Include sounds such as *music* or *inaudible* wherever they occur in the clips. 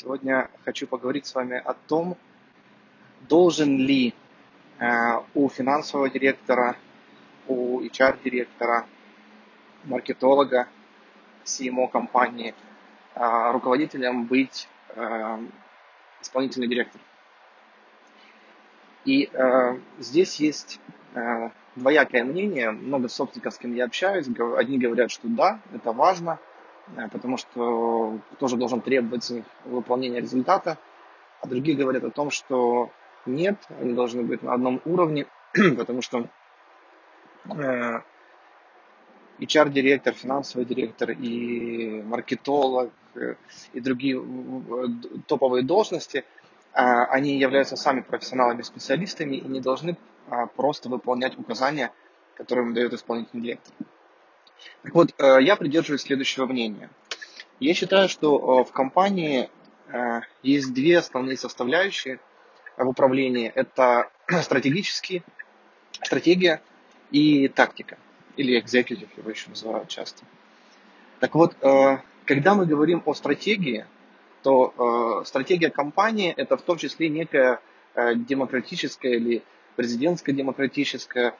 Сегодня хочу поговорить с вами о том, должен ли э, у финансового директора, у HR-директора, маркетолога, CMO компании, э, руководителем быть э, исполнительный директор. И здесь есть двоякое мнение. Много собственников, с кем я общаюсь, одни говорят, что да, это важно – потому что тоже должен требовать выполнения результата, а другие говорят о том, что нет, они должны быть на одном уровне, *clears throat* потому что э, HR-директор, финансовый директор и маркетолог э, и другие топовые должности, они являются сами профессионалами, специалистами и не должны просто выполнять указания, которые им дает исполнительный директор. Так вот, э, я придерживаюсь следующего мнения. Я считаю, что э, в компании э, есть две основные составляющие в управлении. Это *clears throat* стратегические, стратегия и тактика. Или executive его еще называют часто. Так вот, когда мы говорим о стратегии, то стратегия компании это в том числе некая демократическая или президентская демократическая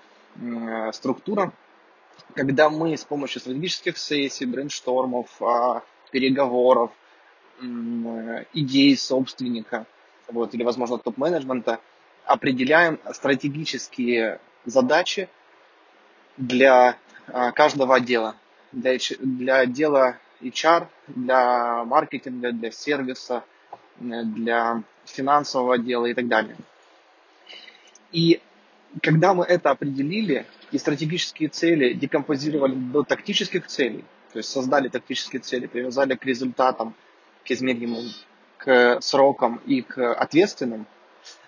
структура, когда мы с помощью стратегических сессий, брейнштормов, а, переговоров, идей собственника, вот, или, возможно, топ-менеджмента, определяем стратегические задачи для а, каждого отдела. Для, для отдела HR, для маркетинга, для сервиса, для финансового отдела и так далее. И когда мы это определили и стратегические цели декомпозировали до тактических целей, то есть создали тактические цели, привязали к результатам, к измеримым, к срокам и к ответственным,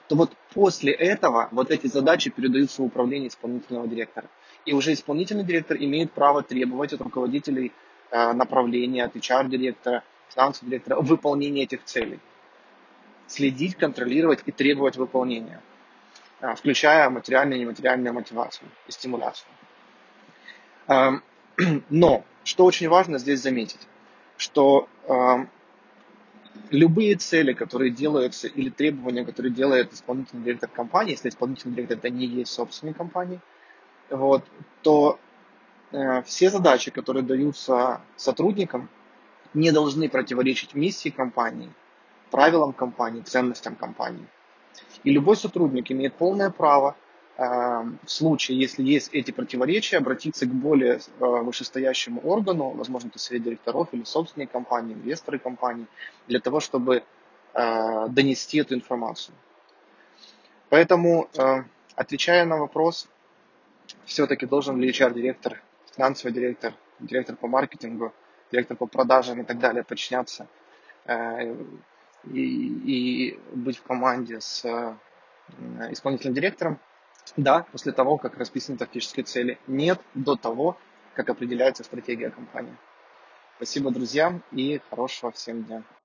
то вот после этого вот эти задачи передаются в управление исполнительного директора. И уже исполнительный директор имеет право требовать от руководителей э, направления, от HR-директора, финансового директора выполнения этих целей. Следить, контролировать и требовать выполнения. А, включая материальную и нематериальную мотивацию и стимуляцию. *clears throat* Но, что очень важно здесь заметить, что любые цели, которые делаются, или требования, которые делает исполнительный директор компании, если исполнительный директор это не есть собственник компании, вот, то э, все задачи, которые даются сотрудникам, не должны противоречить миссии компании, правилам компании, ценностям компании. И любой сотрудник имеет полное право э, в случае, если есть эти противоречия, обратиться к более э, вышестоящему органу, возможно, это совет директоров или собственной компании, инвесторы компании, для того, чтобы э, донести эту информацию. Поэтому, отвечая на вопрос, все-таки должен ли HR-директор, финансовый директор, директор по маркетингу, директор по продажам и так далее подчиняться и, и быть в команде с э, исполнительным директором, да, после того, как расписаны тактические цели. Нет до того, как определяется стратегия компании. Спасибо, друзья, и хорошего всем дня.